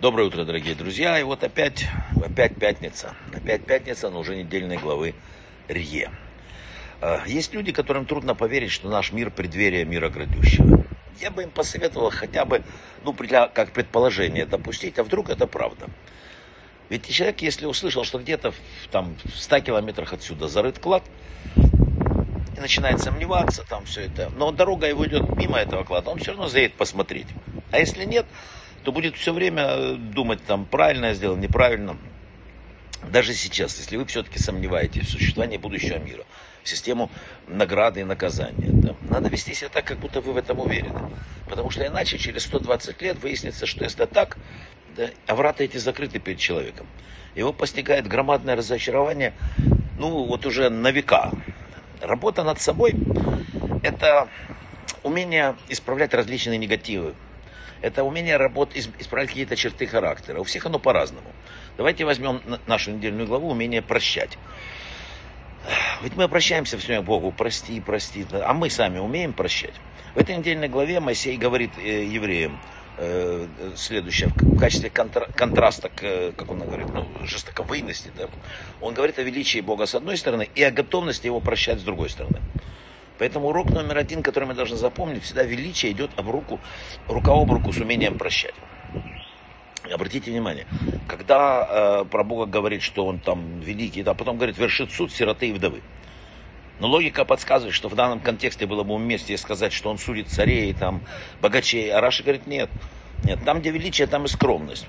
Доброе утро, дорогие друзья. И вот опять, опять пятница. Опять пятница, но уже недельной главы Рье. А, есть люди, которым трудно поверить, что наш мир преддверие мира грядущего. Я бы им посоветовал хотя бы, ну, как предположение допустить, а вдруг это правда. Ведь человек, если услышал, что где-то там в 100 километрах отсюда зарыт клад, и начинает сомневаться, там все это, но дорога его идет мимо этого клада, он все равно заедет посмотреть. А если нет, то будет все время думать, там, правильно я сделал, неправильно. Даже сейчас, если вы все-таки сомневаетесь в существовании будущего мира, в систему награды и наказания, да, надо вести себя так, как будто вы в этом уверены. Потому что иначе через 120 лет выяснится, что если так, да, а врата эти закрыты перед человеком. Его постигает громадное разочарование, ну, вот уже на века. Работа над собой – это умение исправлять различные негативы, это умение работать, исправлять какие-то черты характера. У всех оно по-разному. Давайте возьмем нашу недельную главу «Умение прощать». Ведь мы обращаемся все время к Богу, прости, прости, а мы сами умеем прощать. В этой недельной главе Моисей говорит э, евреям э, следующее, в качестве контра- контраста к, как он говорит, ну, жестоковыйности, да, он говорит о величии Бога с одной стороны и о готовности его прощать с другой стороны. Поэтому урок номер один, который мы должны запомнить, всегда величие идет об руку, рука об руку с умением прощать. Обратите внимание, когда э, про Бога говорит, что он там великий, да, потом говорит, вершит суд сироты и вдовы. Но логика подсказывает, что в данном контексте было бы уместнее сказать, что он судит царей, там, богачей. А Раша говорит, нет. Нет, там, где величие, там и скромность.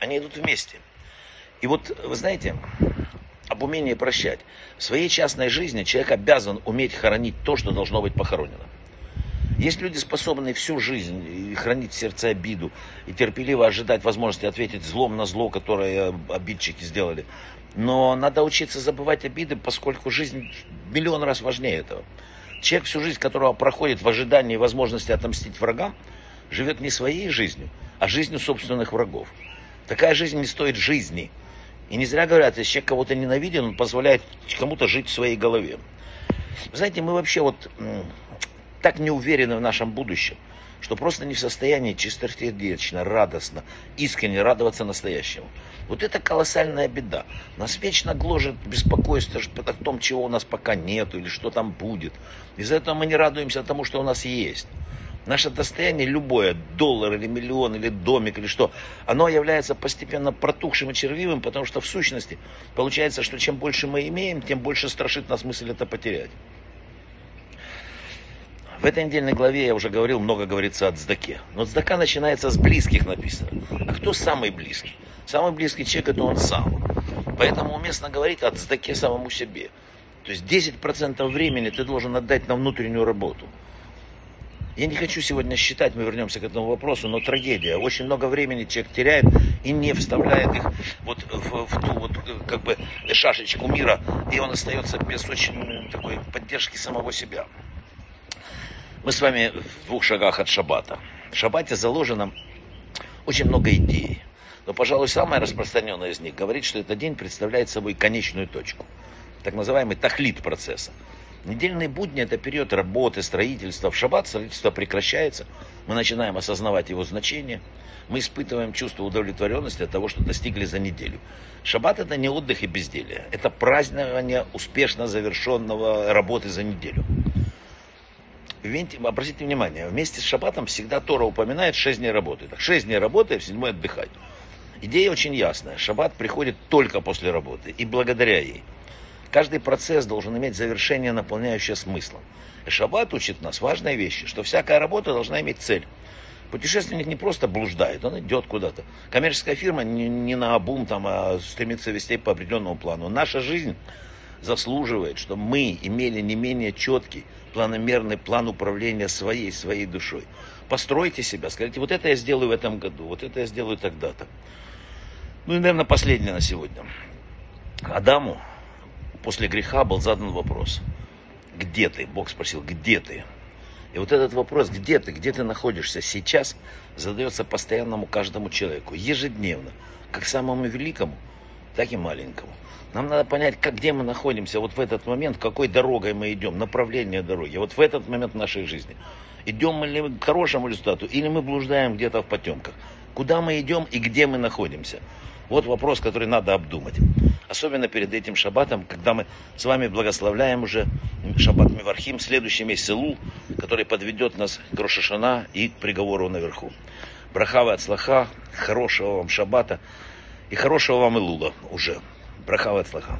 Они идут вместе. И вот, вы знаете, об умении прощать. В своей частной жизни человек обязан уметь хоронить то, что должно быть похоронено. Есть люди, способные всю жизнь хранить в сердце обиду и терпеливо ожидать возможности ответить злом на зло, которое обидчики сделали. Но надо учиться забывать обиды, поскольку жизнь миллион раз важнее этого. Человек, всю жизнь которого проходит в ожидании возможности отомстить врагам, живет не своей жизнью, а жизнью собственных врагов. Такая жизнь не стоит жизни. И не зря говорят, если человек кого-то ненавидит, он позволяет кому-то жить в своей голове. Знаете, мы вообще вот так не уверены в нашем будущем, что просто не в состоянии чистосердечно, радостно, искренне радоваться настоящему. Вот это колоссальная беда. Нас вечно гложет беспокойство о том, чего у нас пока нету или что там будет. Из-за этого мы не радуемся тому, что у нас есть. Наше достояние любое, доллар или миллион, или домик, или что, оно является постепенно протухшим и червивым, потому что в сущности получается, что чем больше мы имеем, тем больше страшит нас мысль это потерять. В этой недельной главе я уже говорил, много говорится о цдаке. Но цдака начинается с близких написано. А кто самый близкий? Самый близкий человек это он сам. Поэтому уместно говорить о цдаке самому себе. То есть 10% времени ты должен отдать на внутреннюю работу. Я не хочу сегодня считать, мы вернемся к этому вопросу, но трагедия. Очень много времени человек теряет и не вставляет их вот в, в ту вот как бы шашечку мира, и он остается без очень такой поддержки самого себя. Мы с вами в двух шагах от шаббата. В шаббате заложено очень много идей. Но, пожалуй, самая распространенная из них говорит, что этот день представляет собой конечную точку. Так называемый тахлит процесса. Недельные будни – это период работы, строительства. В шаббат строительство прекращается. Мы начинаем осознавать его значение. Мы испытываем чувство удовлетворенности от того, что достигли за неделю. Шаббат – это не отдых и безделие. Это празднование успешно завершенного работы за неделю. Обратите внимание, вместе с шаббатом всегда Тора упоминает 6 дней работы. Так, 6 дней работы, в седьмой отдыхать. Идея очень ясная. Шаббат приходит только после работы и благодаря ей. Каждый процесс должен иметь завершение, наполняющее смыслом. И шаббат учит нас важной вещи, что всякая работа должна иметь цель. Путешественник не просто блуждает, он идет куда-то. Коммерческая фирма не, не на обум, там, а стремится вести по определенному плану. Наша жизнь заслуживает, чтобы мы имели не менее четкий, планомерный план управления своей, своей душой. Постройте себя, скажите, вот это я сделаю в этом году, вот это я сделаю тогда-то. Ну и, наверное, последнее на сегодня. Адаму после греха был задан вопрос. Где ты? Бог спросил, где ты? И вот этот вопрос, где ты, где ты находишься сейчас, задается постоянному каждому человеку, ежедневно, как самому великому, так и маленькому. Нам надо понять, как, где мы находимся вот в этот момент, какой дорогой мы идем, направление дороги, вот в этот момент нашей жизни. Идем мы ли к хорошему результату, или мы блуждаем где-то в потемках. Куда мы идем и где мы находимся? Вот вопрос, который надо обдумать. Особенно перед этим шаббатом, когда мы с вами благословляем уже шаббат Мивархим, следующий месяц Илул, который подведет нас к Рошашана и к приговору наверху. Брахава от слаха, хорошего вам шаббата и хорошего вам Илула уже. Брахава от слаха.